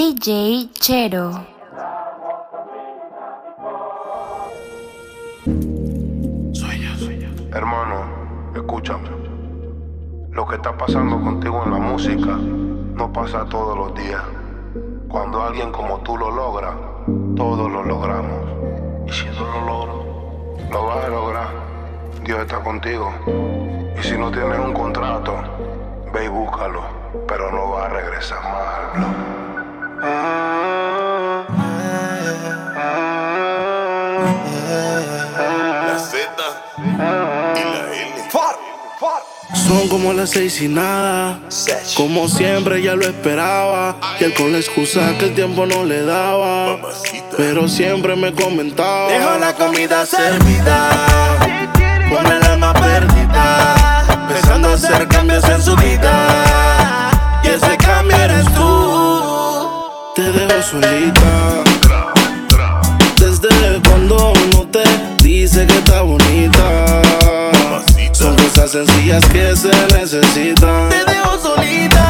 DJ Chero. Hermano, escúchame. Lo que está pasando contigo en la música no pasa todos los días. Cuando alguien como tú lo logra, todos lo logramos. Y si no lo logro, lo vas a lograr. Dios está contigo. Y si no tienes un contrato, ve y búscalo. Pero no vas a regresar más La Z y la L. Son como las seis y nada. Como siempre ya lo esperaba. Y él con la excusa que el tiempo no le daba. Pero siempre me comentaba. Dejo la comida servida. Con el alma perdida. Empezando a hacer cambios en su vida. Solita. Desde cuando no te dice que está bonita. Son cosas sencillas que se necesitan. Te dejo solita.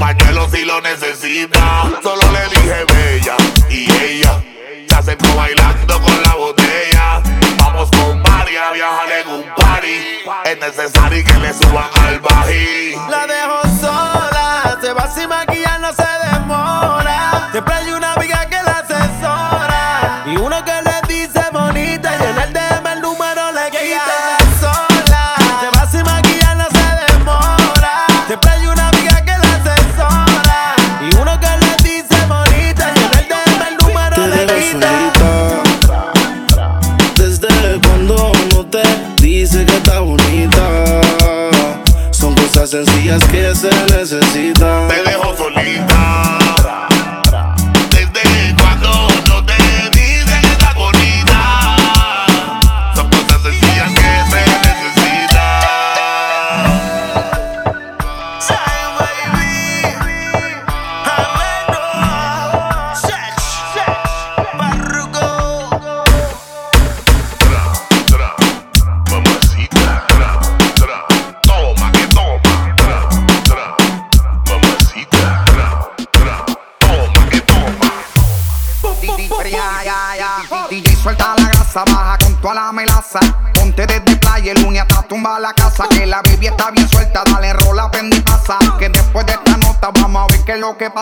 pañuelo si lo necesita. Solo le dije bella y ella se acercó bailando con la botella. Vamos con Mari a viajar en un party. Es necesario que le suban al bají. La dejo sola, se va sin maquillar, no se demora. Siempre hay una Cosas sencillas que se necesitan.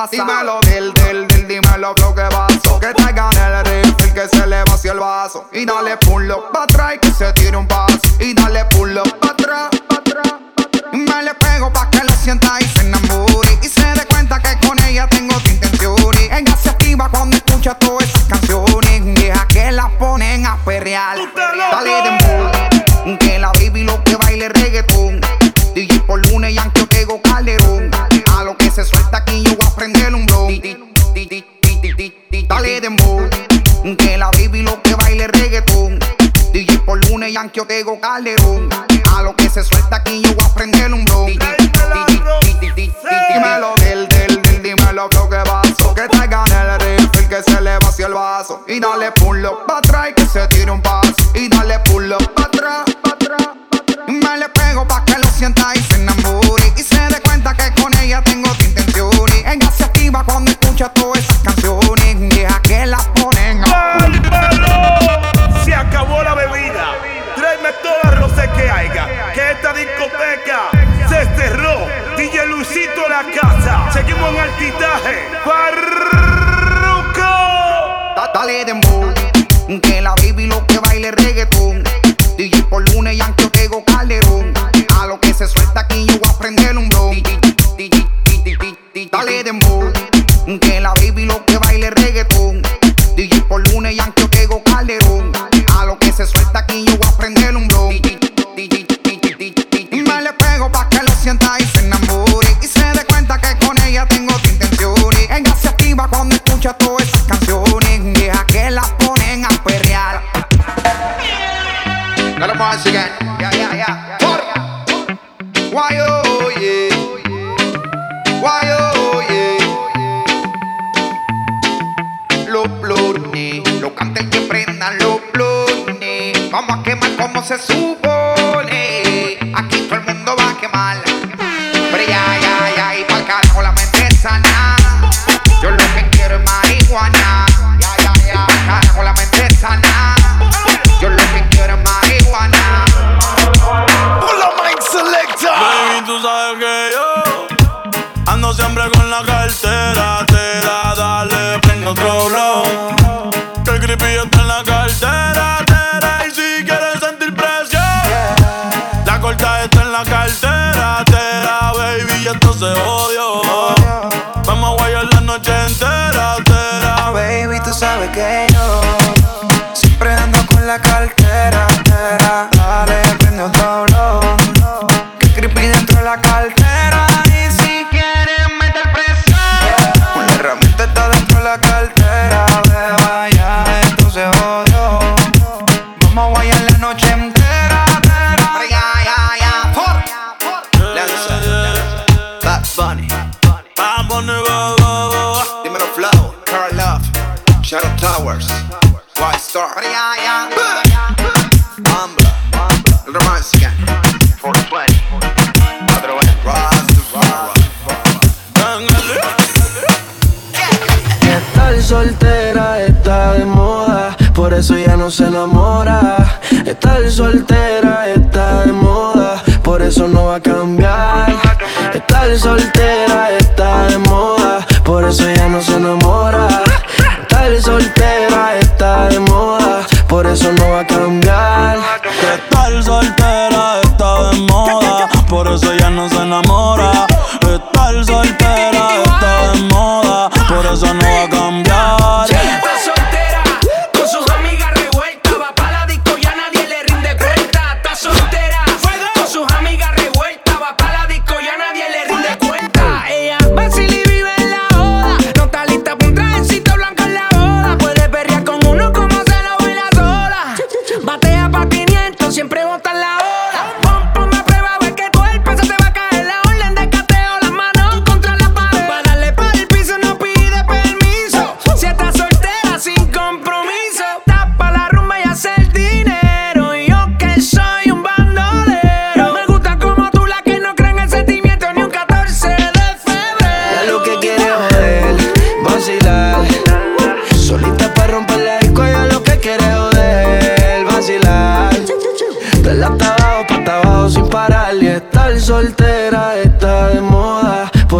Qué es lo que pasa. Dímelo yo digo Calderón. A lo que se suelta aquí yo voy a prender un blon. Dímelo del, del, del, dímelo flow que vaso. Que traigan el rifle que se le vació el vaso. Y dale pulo pa' atrás soltero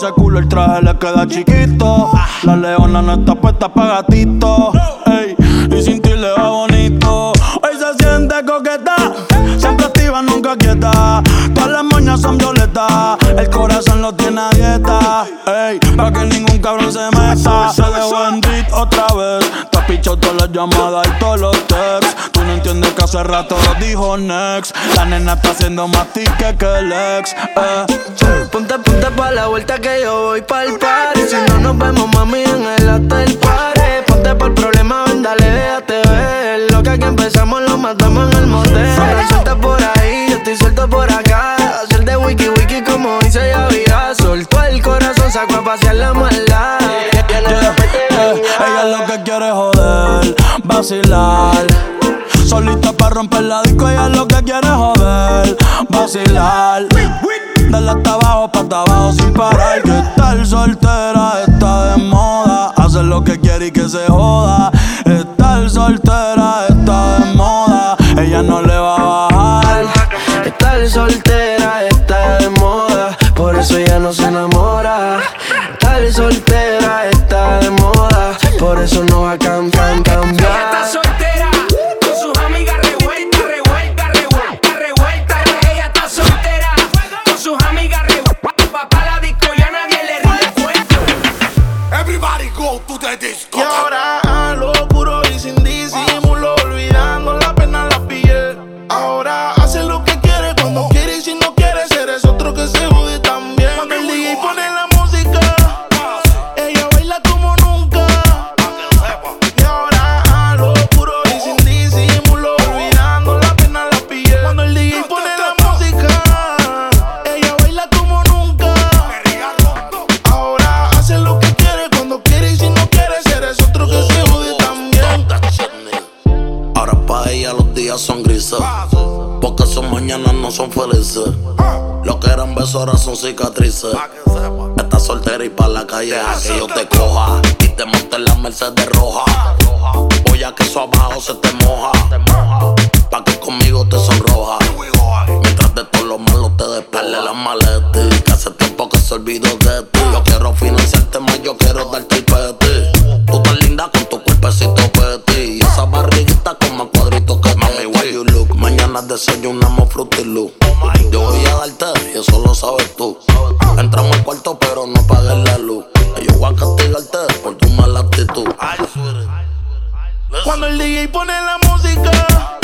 ese culo el traje le queda chiquito. La leona no está puesta pa' gatito. rato dijo next. La nena está haciendo más tica que el ex. Eh. Ponte, ponte pa' la vuelta que yo voy pa'l party. Si no nos vemos, mami, en el hotel party. Ponte pa'l problema, ven, dale, déjate ver. Lo que aquí empezamos lo matamos en el motel. Fueron sueltas por ahí, yo estoy suelto por acá. Hacer de wiki wiki como dice ya vida. Soltó el corazón, sacó a pasear la maldad. Yeah, yeah. Eh, ella lo que quiere es joder, vacilar Solita para romper la disco, ella lo que quiere joder, vacilar. Dale hasta abajo, pa' hasta abajo sin parar. Que estar soltera está de moda. Hacer lo que quiere y que se joda. Estar soltera Cuando el DJ pone la música.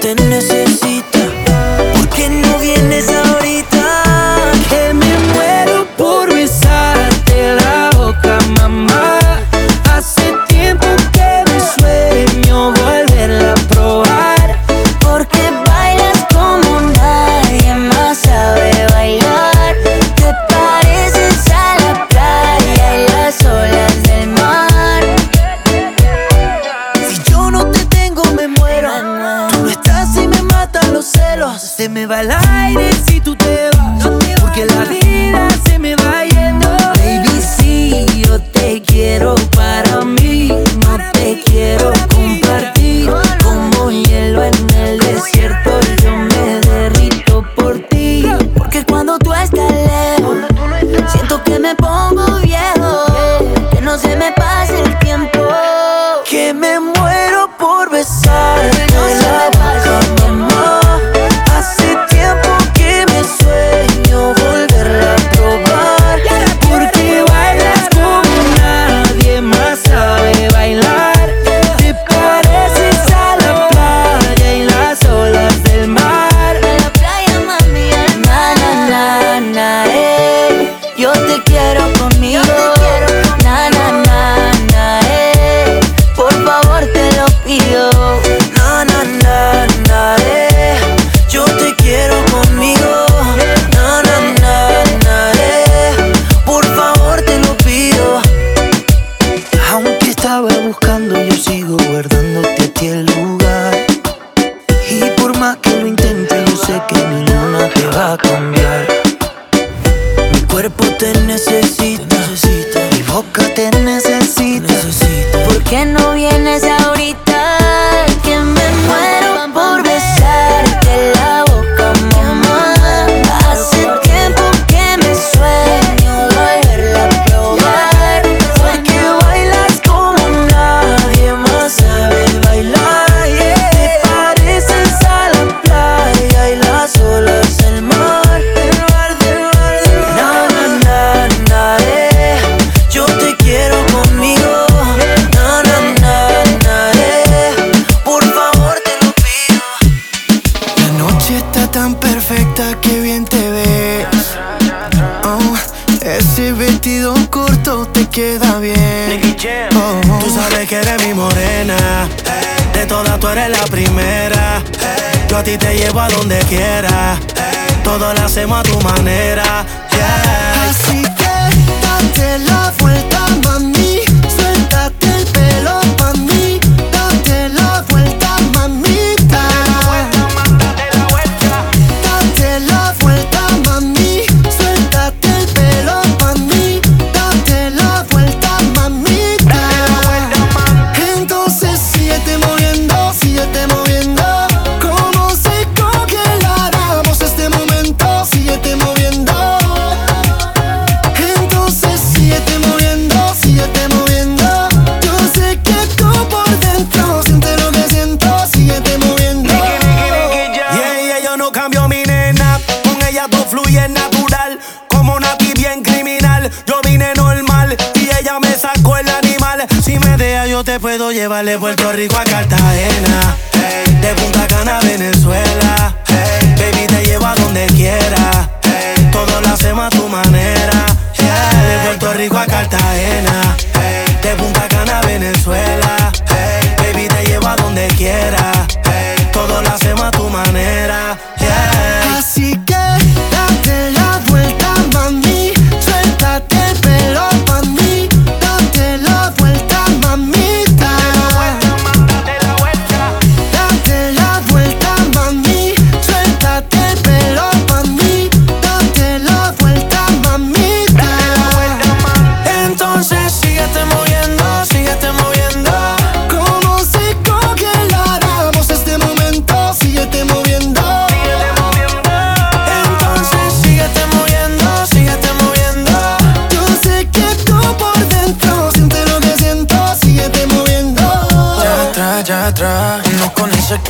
tenés cambiar. Mi cuerpo te necesita, mi boca te necesita. te necesita. ¿Por qué no quiera. Todo lo hacemos a tu manera te puedo llevar de Puerto Rico a Cartagena, de Punta Cana a Venezuela. Baby, te llevo a donde quiera. Hey. Todo lo hacemos a tu manera. De Puerto Rico a Cartagena, de Punta Cana a Venezuela.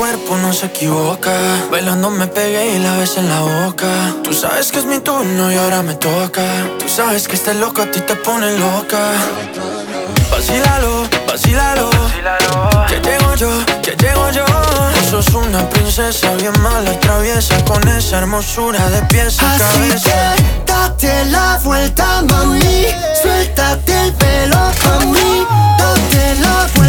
cuerpo no se equivoca. Bailando me pegué y la besé en la boca. Tú sabes que es mi turno y ahora me toca. Tú sabes que este loco a ti te pone loca. Vacílalo, vacílalo. Que llego yo, que llego yo. Tú sos una princesa bien mala traviesa con esa hermosura de pies a Así cabeza. Date la vuelta, mami. Suéltate el pelo, mami. Date la vuelta.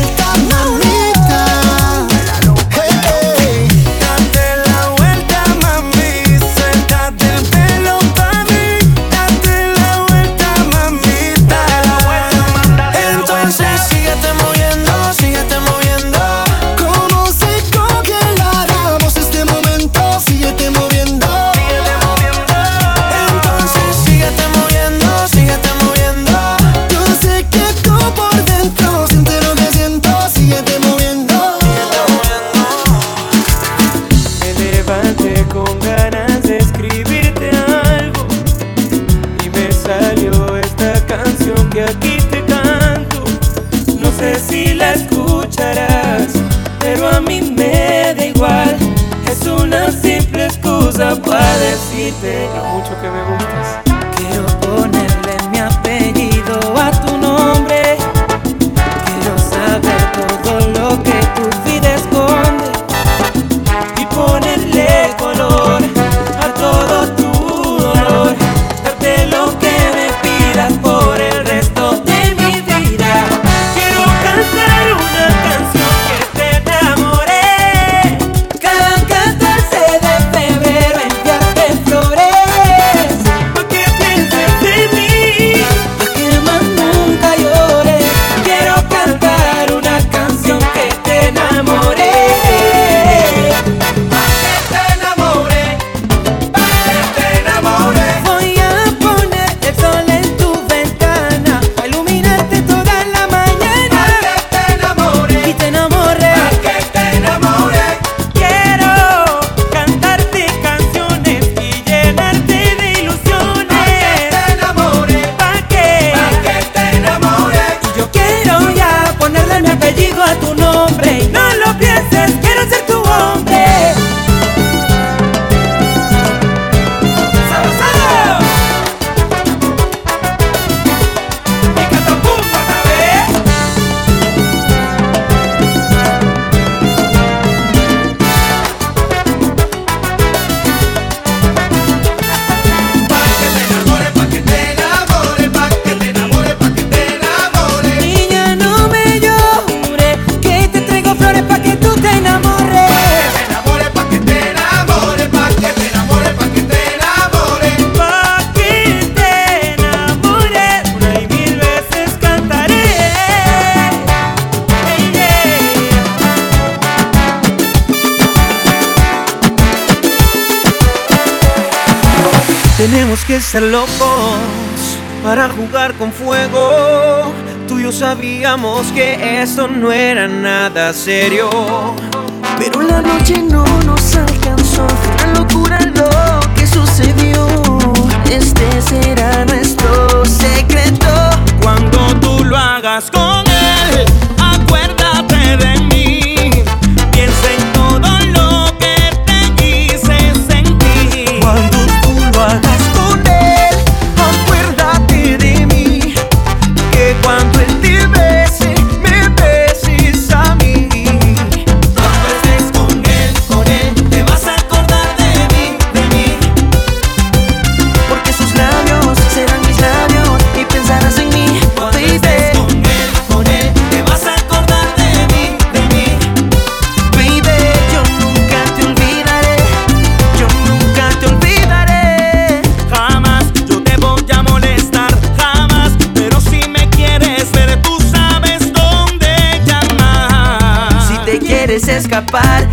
ser locos para jugar con fuego. Tú y yo sabíamos que esto no era nada serio. Pero la noche no nos alcanzó. Fue una locura lo que sucedió. Este será. escapar.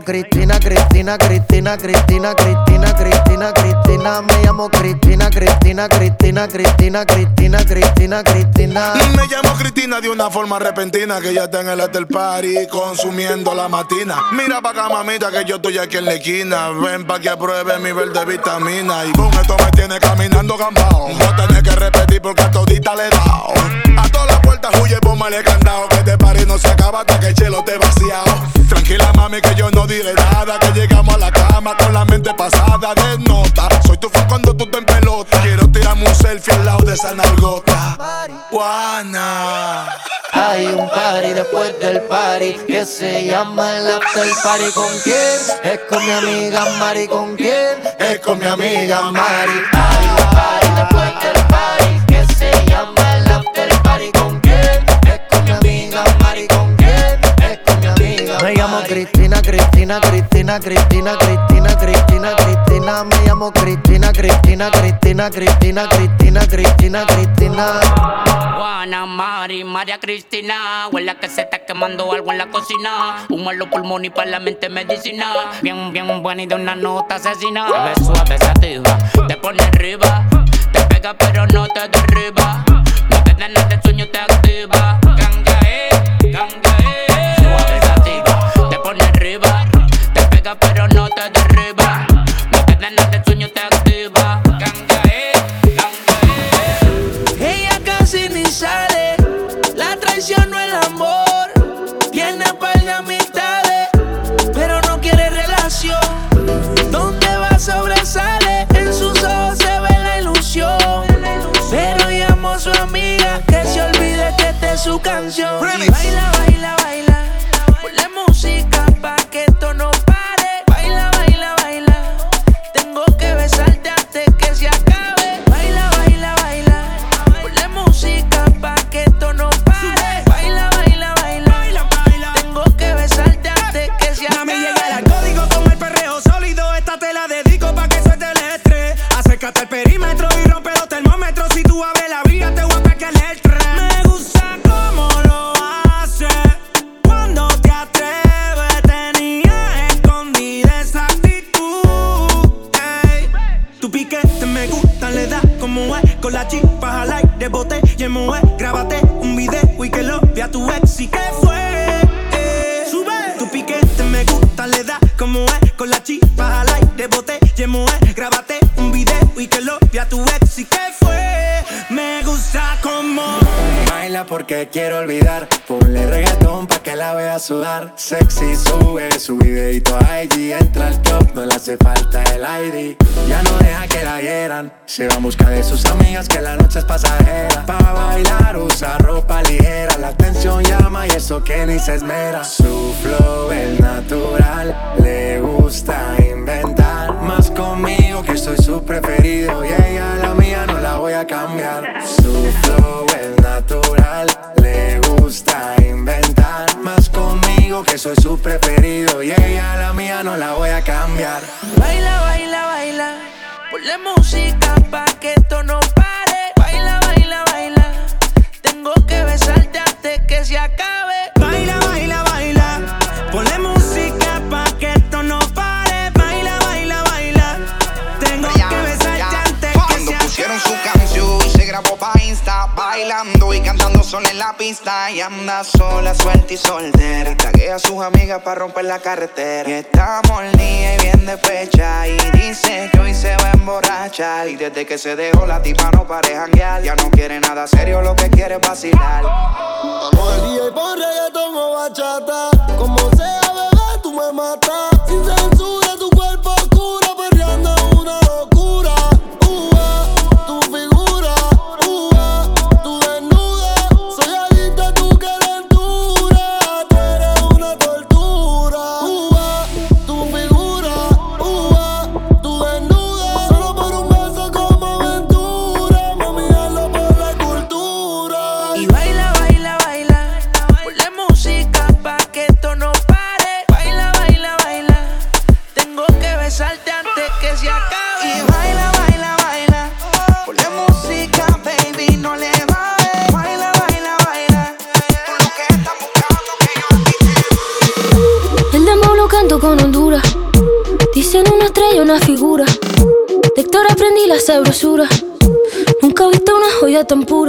Cristina, Cristina, Cristina, Cristina, Cristina, Cristina, Cristina, Cristina, Cristina. Me llamo Cristina de una forma repentina que ya está en el hotel party consumiendo la matina. Mira pa' acá, mamita, que yo estoy aquí en la esquina. Ven pa' que apruebe mi verde vitamina. Y con esto me tiene caminando gambao. A tener que repetir porque a todita le he dado. A todas las puertas huye, póngale candado. Que este party no se acaba hasta que el chelo te vaciado. Tranquila, mami, que yo no diré nada. Que llegamos a la cama con la mente pasada de nota. Soy tu fan cuando tú te en pelota. Quiero tirarme un selfie al lado de esa nalgota. Juana. Hay un party después del party que se llama el after party. ¿Con quién? Es con mi amiga Mari. ¿Con quién? Es con mi amiga Mari. Hay un party después del party que se llama el after party. ¿Con quién? Es con mi amiga Mari. ¿Con quién? Es con mi amiga Me llamo Cristina, Cristina, Cristina, Cristina, Cristina, Cristina, Cristina. Me llamo Cristina, Cristina, Cristina, Cristina, Cristina, Cristina, Cristina. Juana, Mari, María Cristina. Huele que se está quemando algo en la cocina. Humo en los pulmones y para la mente medicina. Bien, bien buena y de una nota asesina. Ves suave, sativa, te pone arriba. Te pega pero no te derriba. No te da nada de sueño, te activa. Ganga, eh, ganga, eh. Suave, sativa, te pone arriba. Te pega pero no. Sueño, te activa. Ganga, eh, Ella casi ni sale, la traición no el amor. Tiene par de amistades, pero no quiere relación. Donde va sobresale, en sus ojos se ve la ilusión. Pero llamó a su amiga que se olvide que esta es su canción. Y baila, al perímetro y rompe los termómetros. Si tú carretera. Y está molida y bien despecha. Y dice que hoy se va a emborrachar. Y desde que se dejó la tipa no pare janguear. Ya no quiere nada serio, lo que quiere es vacilar. Y pon reggaetón o bachata. Como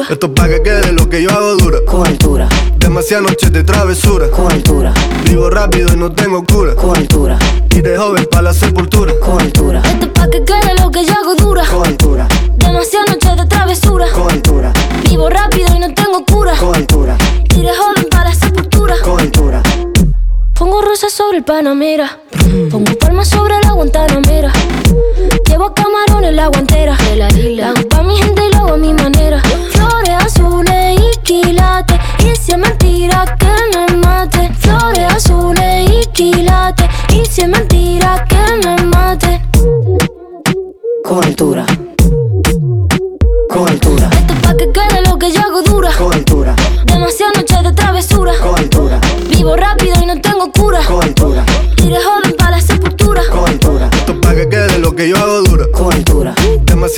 Esto es pa' que quede lo que yo hago dura. Con altura. Demasiadas noches de travesura. Con altura. Vivo rápido y no tengo cura.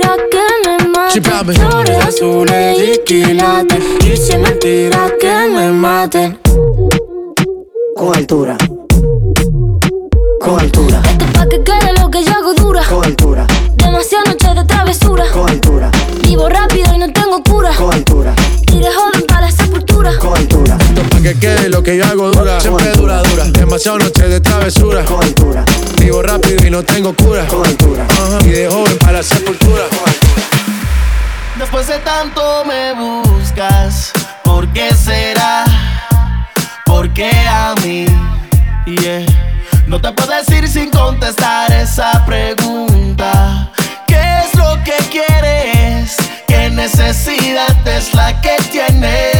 Mentira que me mate. Flores azules y quilates. Y si es mentira que me maten. Con altura. Con altura. Esto es pa' que quede lo que yo hago dura. Con altura. Demasiadas noches de travesura. Con altura. Vivo rápido y no tengo pa' que quede lo que yo hago dura. Siempre dura, dura. Demasiado noche de travesura. Vivo rápido y no tengo cura. Y de joven para la sepultura. Después de tanto me buscas, ¿por qué será? ¿Por qué a mí? No te puedo decir sin contestar esa pregunta. ¿Qué es lo que quieres? ¿Qué necesidad es la que tienes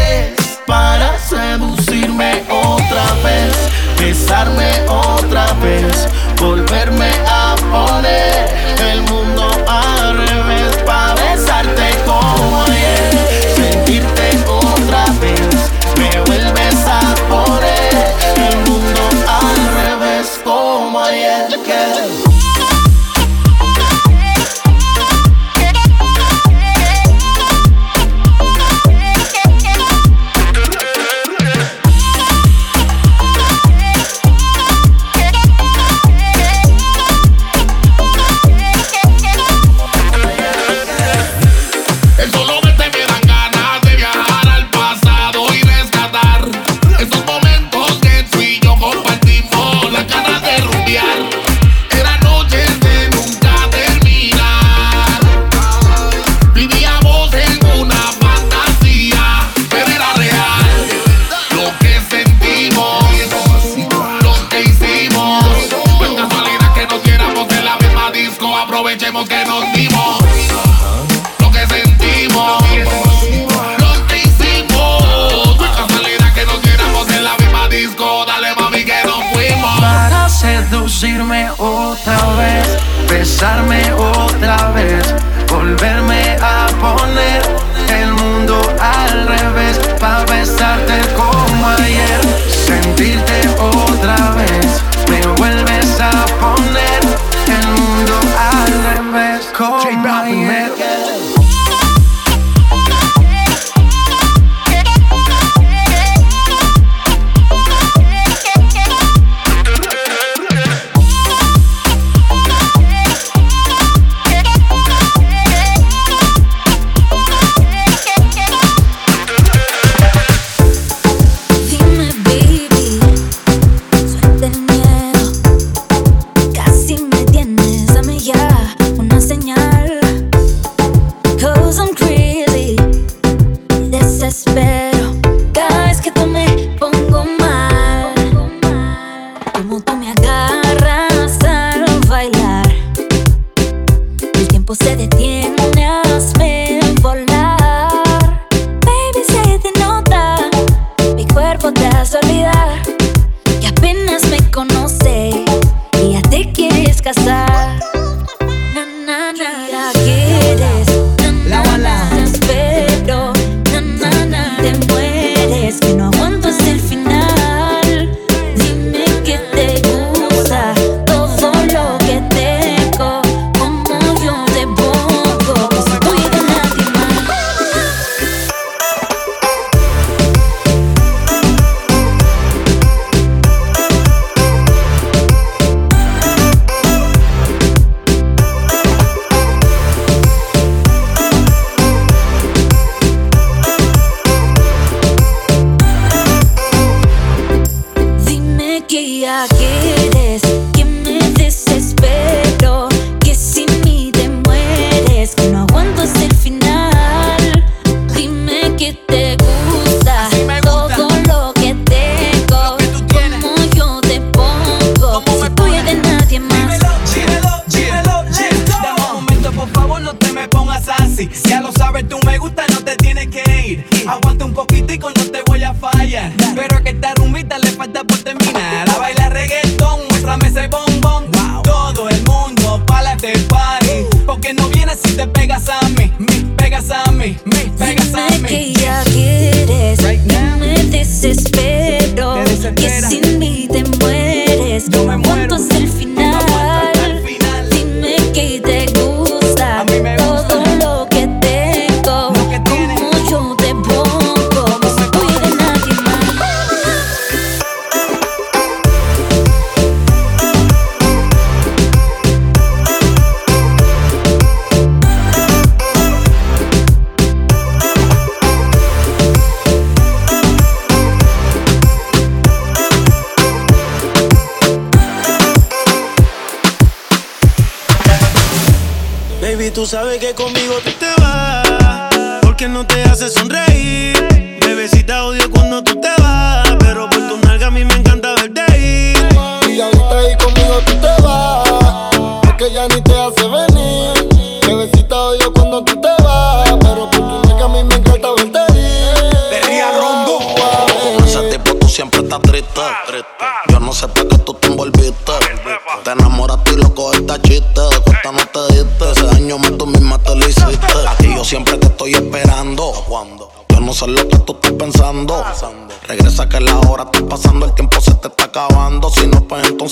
Besarme otra vez, volverme a poner el mundo al revés para besarte como ayer, sentirte otra vez, me vuelves a poner el mundo al revés como ayer. yeah. Me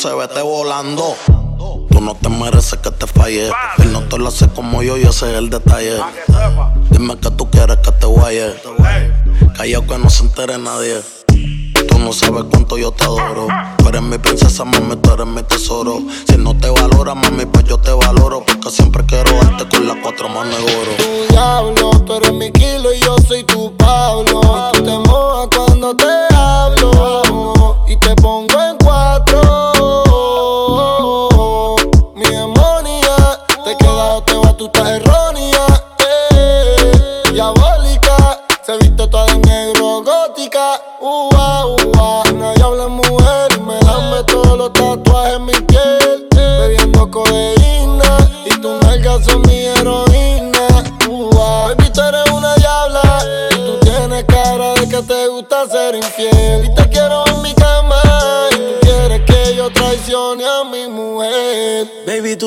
entonces vete volando. Tú no te mereces que te falle. Él no te lo hace como yo y ese es el detalle. Dime que tú quieres que te guaye. Callao que no se entere nadie. Tú no sabes cuánto yo te adoro. Tú eres mi princesa, mami, tú eres mi tesoro. Si no te valora, mami, pues yo te valoro. Porque siempre quiero darte con las cuatro manos de oro. Tu diablo, tú eres mi kilo y yo soy tu Pablo. Tú te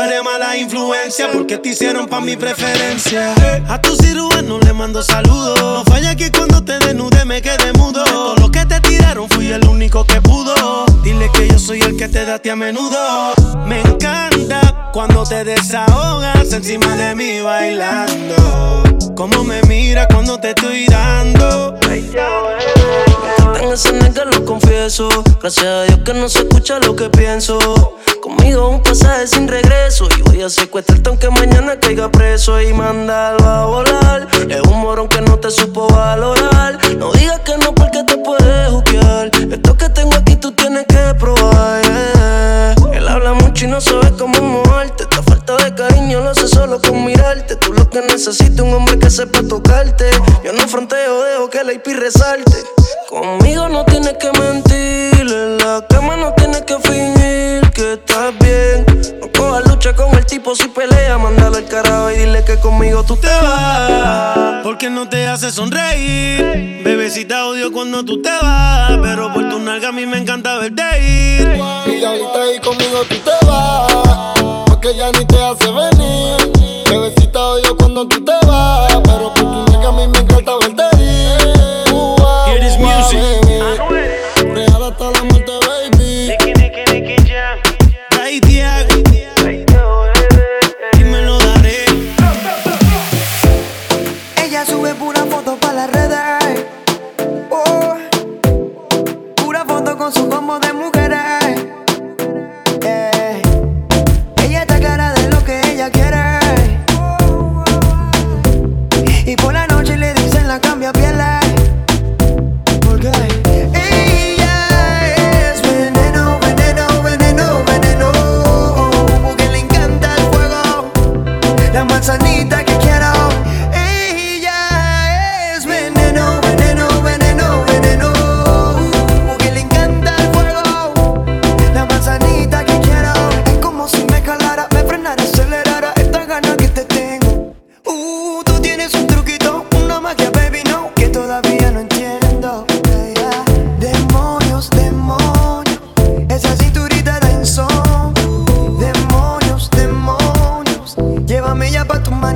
Tú eres mala influencia porque te hicieron pa' mi preferencia. A tu cirujano le mando saludos. No falla que cuando te desnude me quede mudo. Todo lo que te tiraron fui el único que pudo. Dile que yo soy el que te da a ti a menudo. Me encanta cuando te desahogas encima de mí bailando. Como me mira cuando te estoy dando. Tengo ese nigga, lo confieso. Gracias a Dios que no se escucha lo que pienso. Conmigo un pasaje sin regreso. Y voy a secuestrarte aunque mañana caiga preso y mandarlo a volar. Es un morón que no te supo valorar. No digas que no porque te puedes juzgar. Esto que tengo aquí tú tienes que probar. yeah. Él habla mucho y no sabe cómo moverte. Esta falta de cariño lo hace solo con mirarte. Tú lo que necesitas un hombre que sepa tocarte. Yo no fronteo, dejo que la IP resalte. Conmigo no tienes que mentir. Si pelea. Mándalo al carajo y dile que conmigo tú te vas. Porque no te hace sonreír. Bebecita odio cuando tú te vas. Pero por tu nalga a mí me encanta verte ir. Y ahorita ahí conmigo tú te vas, porque ya ni te hace venir. Bebecita odio cuando tú te vas,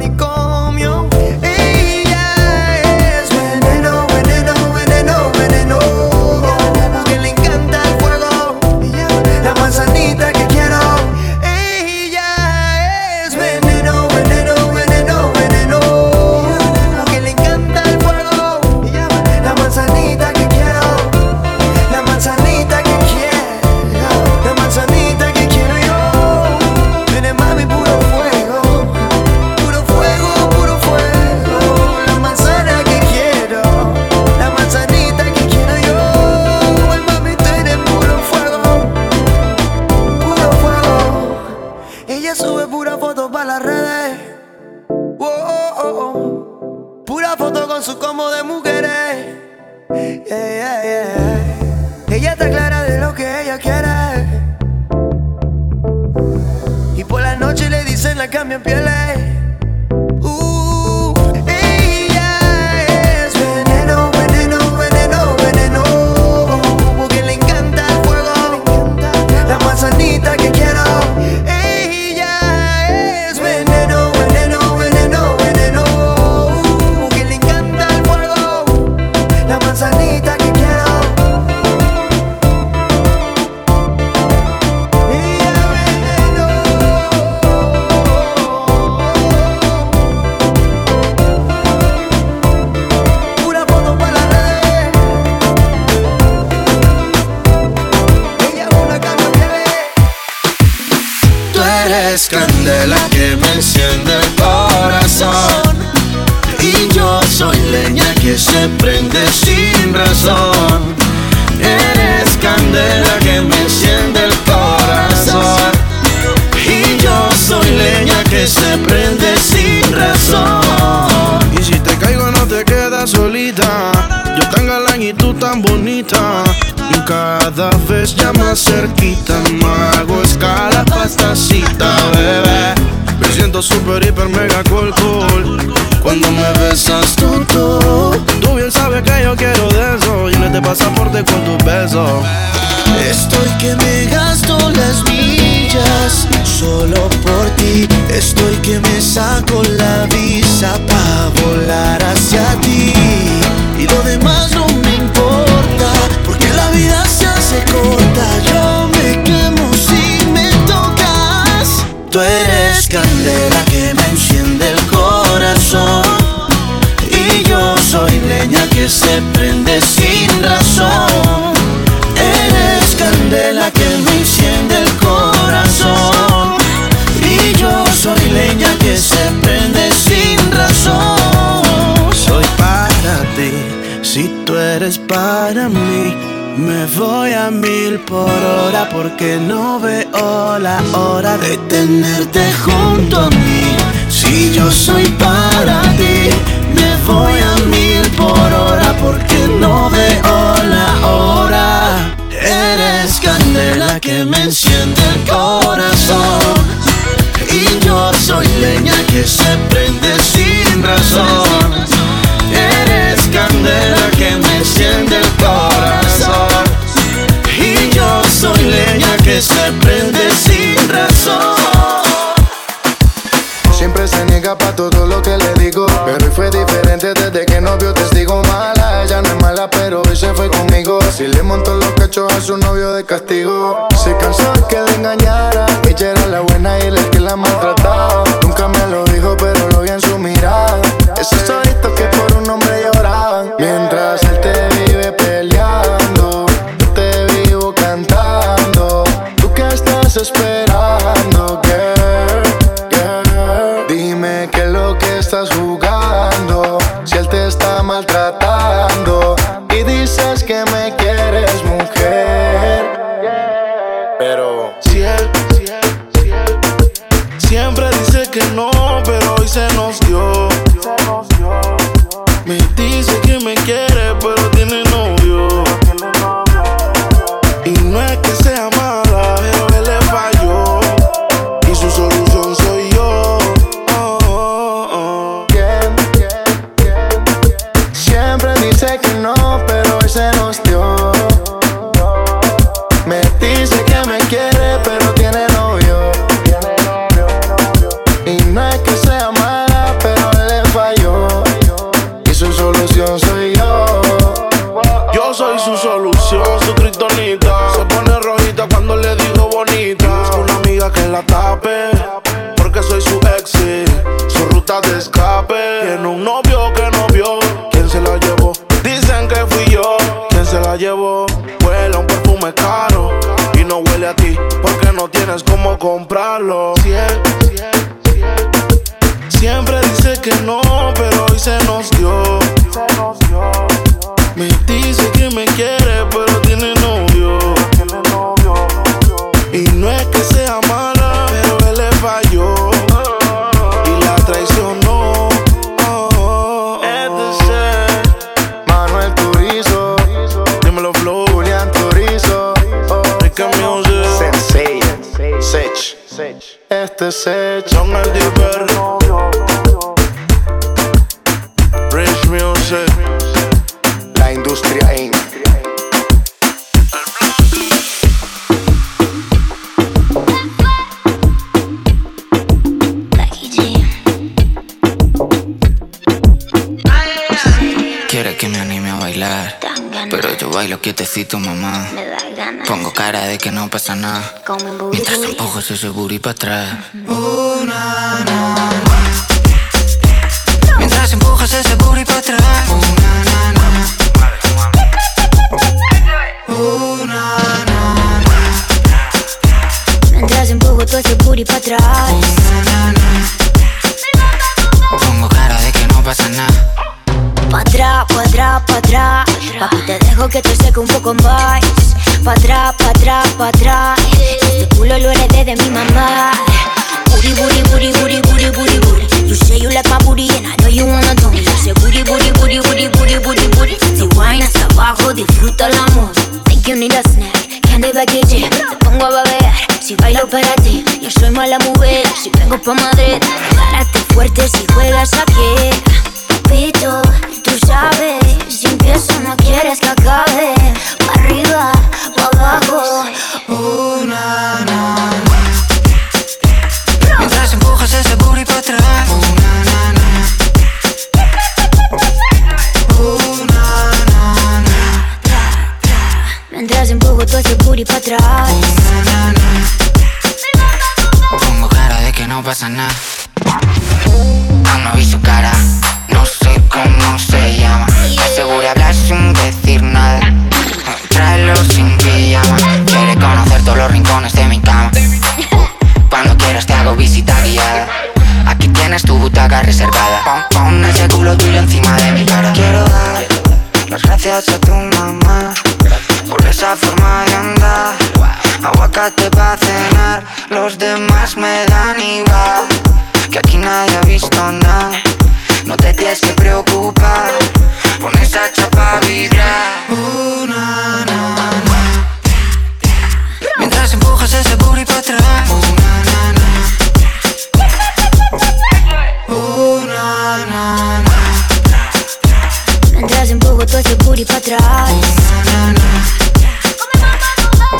ya Y yo soy leña que se prende sin razón. Eres candela que me enciende el corazón. Y yo soy leña que se prende sin razón. Y si te caigo no te quedas solita. Yo tan galán y tú tan bonita. Y cada vez ya más cerquita. No hago escala pa' esta cita, bebé. Me siento super, hiper, mega cool. Cuando me besas tú, tú. Tú bien sabes que yo quiero de eso. Y no te pasaporte con tus besos. Estoy que me gasto las millas solo por ti. Estoy que me saco la visa pa' volar hacia ti. Yo me quemo si me tocas. Tú eres candela que me enciende el corazón. Y yo soy leña que se prende sin razón. Eres candela que me enciende el corazón. Y yo soy leña que se prende sin razón. Soy para ti, si tú eres para mí. Me voy a mil por hora porque no veo la hora de tenerte junto a mí. Si yo soy para ti, me voy a mil por hora porque no veo la hora. Eres candela que me enciende el corazón. Y yo soy leña que se prende sin razón. Eres candela que me enciende el corazón. Desde que no vio testigo mala. Ella no es mala, pero hoy se fue conmigo. Si le montó los cachos a su novio de castigo. Se cansó que le engañara. Ella era la buena y el que la maltrataba. Porque no tienes cómo comprarlo. Empujo ese booty para atrás. Mientras empujas ese booty para atrás. Mientras empujo todo ese booty para atrás. Pongo cara de que no pasa nada. Pa' atrás, pa' atrás, pa' atrás. Papi, te dejo que te seque un poco más. Soy mala mujer, si vengo pa' Madrid. Párate fuerte si juegas aquí. Pito, tú sabes, si empiezo no quieres que acabe. Pa' arriba, pa' abajo. Mientras empujas ese booty para atrás. Mientras empujo todo ese booty pa' atrás. Pongo cara de que no pasa nada. Aún no vi su cara, no sé cómo se llama. Seguro hablar sin decir nada. Tráelo sin pijama. Quiere conocer todos los rincones de mi cama. Cuando quieras te hago visita. Aquí tienes tu butaca reservada. Pon, pon ese culo tuyo encima de mi cara. Quiero dar las gracias a tu mamá por esa forma de andar. Aguacate para cenar, los demás me dan igual. Que aquí nadie ha visto nada. No te tienes que preocupar, pon esa chapa a vibrar. Mientras empujas ese booty para atrás. Mientras empujo todo ese booty pa' atrás.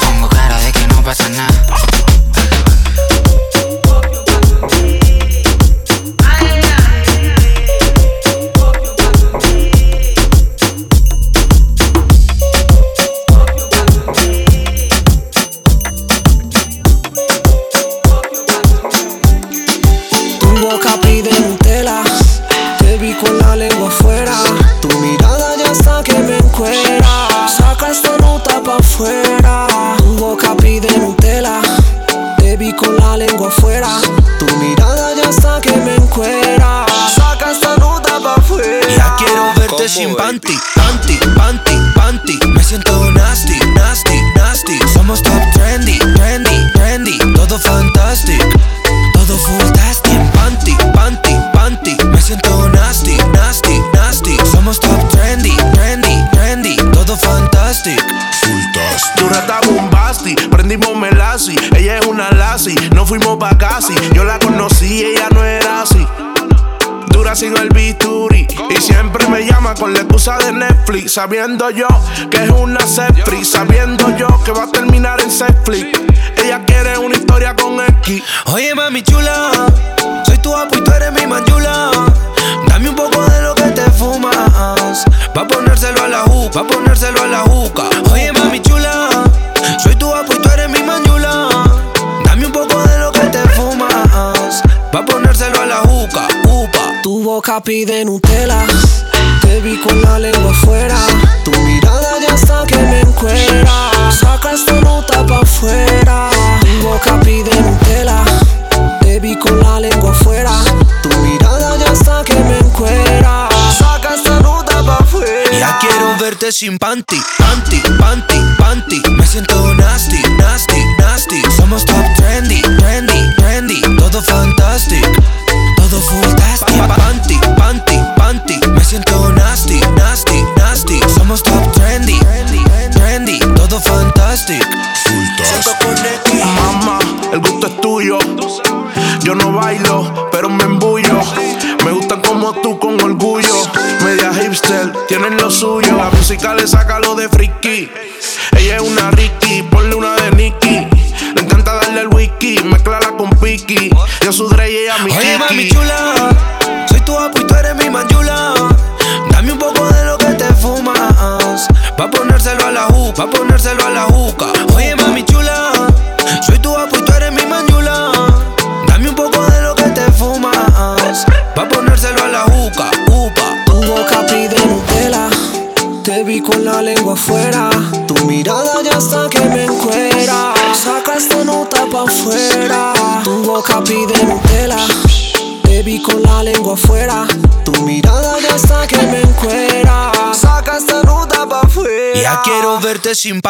Pongo pasa nada. Sabiendo yo que es una free sabiendo yo que va a terminar en Netflix. Ella quiere una historia con X. Oye, mami chula, soy tu apu y tú eres mi manchula. Dame un poco de lo que te fumas. Pa' ponérselo a la juca, pa' ponérselo a la juca. Oye, mami chula, soy tu apu y tú eres mi manchula. Dame un poco de lo que te fumas. Pa' ponérselo a la juca, upa. Tu boca pide Nutella. Vi con la lengua afuera. Tu mirada ya está que me encuera. Saca esta nota pa' afuera. Tu boca pide Nutella. Te vi con la lengua afuera. Tu mirada ya está que me encuera. Saca esta nota pa' afuera. Ya quiero verte sin panty, panty, panty, panty. Me siento nasty, nasty, nasty. Somos top trendy, trendy, trendy. Todo fantástico, todo fantastic. Panty, panty, panty. Sin